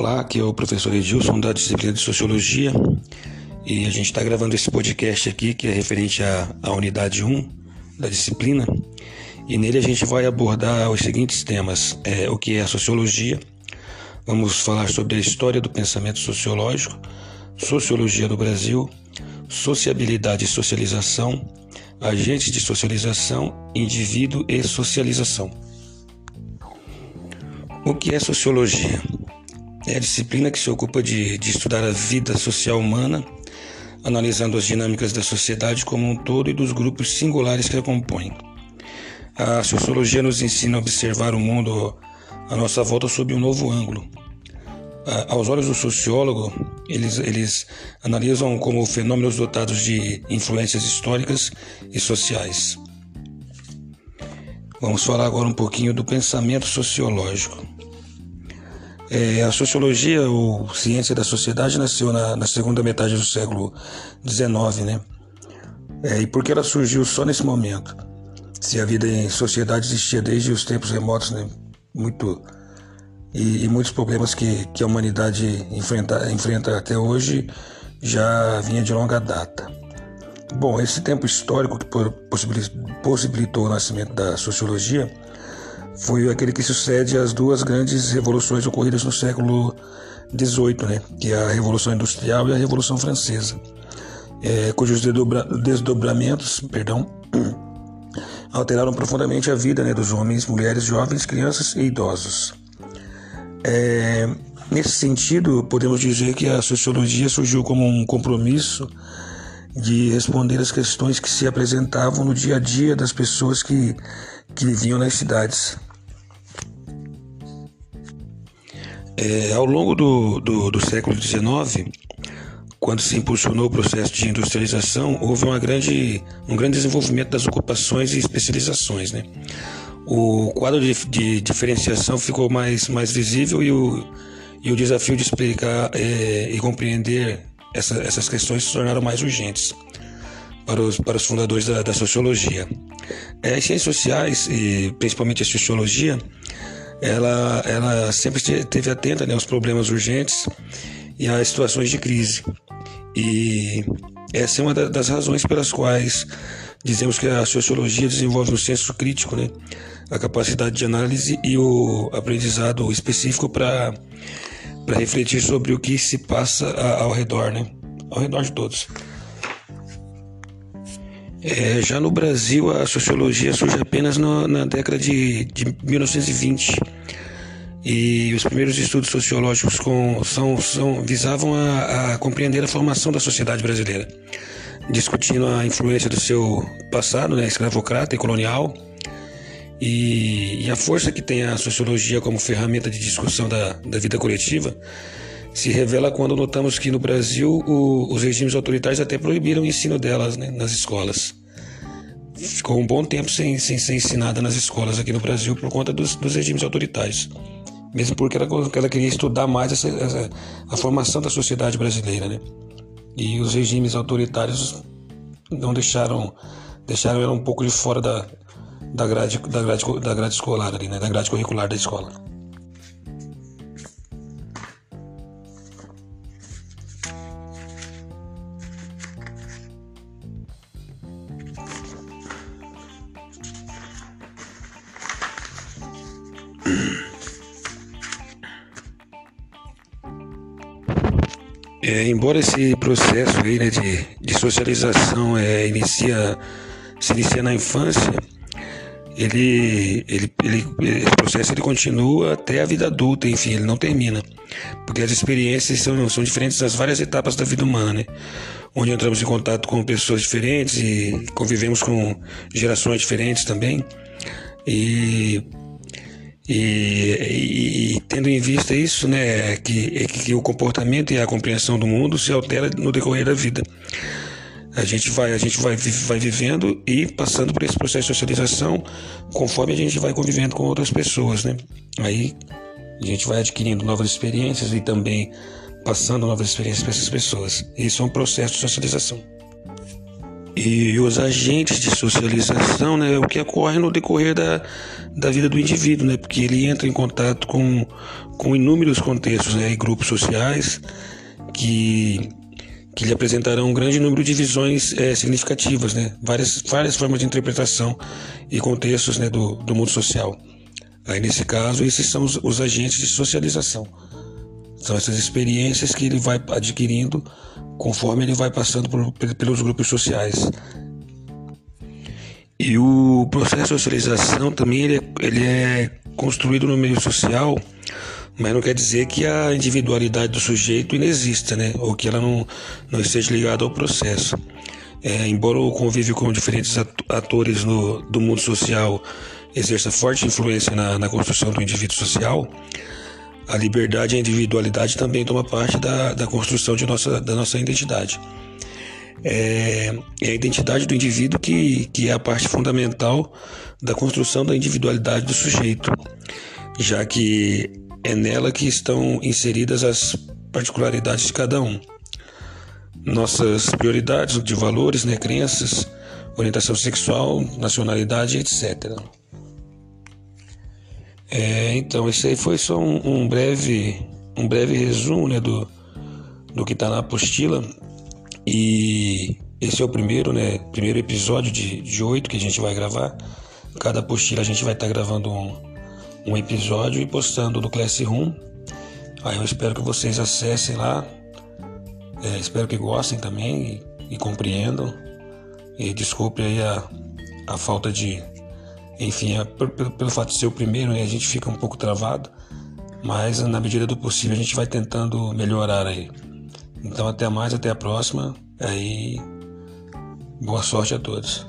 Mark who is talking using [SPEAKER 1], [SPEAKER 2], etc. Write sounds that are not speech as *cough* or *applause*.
[SPEAKER 1] Olá, aqui é o professor Edilson da disciplina de Sociologia e a gente está gravando esse podcast aqui que é referente à, à unidade 1 da disciplina e nele a gente vai abordar os seguintes temas: é, o que é a sociologia, vamos falar sobre a história do pensamento sociológico, sociologia do Brasil, sociabilidade e socialização, agentes de socialização, indivíduo e socialização. O que é sociologia? É a disciplina que se ocupa de, de estudar a vida social humana, analisando as dinâmicas da sociedade como um todo e dos grupos singulares que a compõem. A sociologia nos ensina a observar o mundo à nossa volta sob um novo ângulo. Aos olhos do sociólogo, eles, eles analisam como fenômenos dotados de influências históricas e sociais. Vamos falar agora um pouquinho do pensamento sociológico. É, a sociologia, ou ciência da sociedade, nasceu na, na segunda metade do século XIX, né? É, e por que ela surgiu só nesse momento? Se a vida em sociedade existia desde os tempos remotos, né? Muito e, e muitos problemas que, que a humanidade enfrenta, enfrenta até hoje já vinha de longa data. Bom, esse tempo histórico que possibilitou o nascimento da sociologia foi aquele que sucede às duas grandes revoluções ocorridas no século XVIII, né? que é a Revolução Industrial e a Revolução Francesa, é, cujos desdobramentos perdão, *clears throat* alteraram profundamente a vida né, dos homens, mulheres, jovens, crianças e idosos. É, nesse sentido, podemos dizer que a sociologia surgiu como um compromisso de responder às questões que se apresentavam no dia a dia das pessoas que, que viviam nas cidades. É, ao longo do, do, do século XIX, quando se impulsionou o processo de industrialização, houve uma grande, um grande desenvolvimento das ocupações e especializações. Né? O quadro de, de diferenciação ficou mais, mais visível e o, e o desafio de explicar é, e compreender essa, essas questões se tornaram mais urgentes para os, para os fundadores da, da sociologia. É, as ciências sociais, e principalmente a sociologia, ela, ela sempre esteve atenta né, aos problemas urgentes e às situações de crise. E essa é uma das razões pelas quais dizemos que a sociologia desenvolve o senso crítico, né, a capacidade de análise e o aprendizado específico para refletir sobre o que se passa ao redor, né, ao redor de todos. É, já no Brasil, a sociologia surge apenas no, na década de, de 1920 e os primeiros estudos sociológicos com, são, são, visavam a, a, compreender a formação da sociedade brasileira, discutindo a influência do seu passado, né, escravocrata e colonial, e, e, a força que tem a sociologia como ferramenta de discussão da, da vida coletiva se revela quando notamos que no Brasil o, os regimes autoritários até proibiram o ensino delas né, nas escolas. Ficou um bom tempo sem, sem ser ensinada nas escolas aqui no Brasil por conta dos, dos regimes autoritários. Mesmo porque ela, ela queria estudar mais essa, essa, a formação da sociedade brasileira. Né? E os regimes autoritários não deixaram, deixaram ela um pouco de fora da, da, grade, da, grade, da grade escolar, ali, né? da grade curricular da escola. É, embora esse processo aí, né, de, de socialização é, inicia, se inicia na infância, ele, ele, ele, esse processo ele continua até a vida adulta, enfim, ele não termina. Porque as experiências são, são diferentes nas várias etapas da vida humana, né? Onde entramos em contato com pessoas diferentes e convivemos com gerações diferentes também. E e, e, tendo em vista isso, né, que, que o comportamento e a compreensão do mundo se altera no decorrer da vida. A gente vai, a gente vai, vai vivendo e passando por esse processo de socialização conforme a gente vai convivendo com outras pessoas, né? Aí a gente vai adquirindo novas experiências e também passando novas experiências para essas pessoas. Isso é um processo de socialização. E os agentes de socialização, né, é o que ocorre no decorrer da, da vida do indivíduo, né, porque ele entra em contato com, com inúmeros contextos né, e grupos sociais que, que lhe apresentarão um grande número de visões é, significativas, né, várias, várias formas de interpretação e contextos né, do, do mundo social. Aí, nesse caso, esses são os, os agentes de socialização. São essas experiências que ele vai adquirindo conforme ele vai passando por, pelos grupos sociais. E o processo de socialização também ele é, ele é construído no meio social, mas não quer dizer que a individualidade do sujeito inexista, né? ou que ela não, não esteja ligada ao processo. É, embora o convívio com diferentes atores no, do mundo social exerça forte influência na, na construção do indivíduo social, a liberdade e a individualidade também toma parte da, da construção de nossa, da nossa identidade. É, é a identidade do indivíduo que, que é a parte fundamental da construção da individualidade do sujeito, já que é nela que estão inseridas as particularidades de cada um. Nossas prioridades de valores, né, crenças, orientação sexual, nacionalidade, etc. É, então, esse aí foi só um, um, breve, um breve resumo né, do, do que está na apostila. E esse é o primeiro, né, primeiro episódio de, de oito que a gente vai gravar. Cada apostila a gente vai estar tá gravando um, um episódio e postando no Classroom. Aí eu espero que vocês acessem lá. É, espero que gostem também e, e compreendam. E desculpe aí a, a falta de enfim, é, pelo, fato de ser o primeiro, né, a gente fica um pouco travado, mas na medida do possível a gente vai tentando melhorar aí. Então até mais, até a próxima. Aí boa sorte a todos.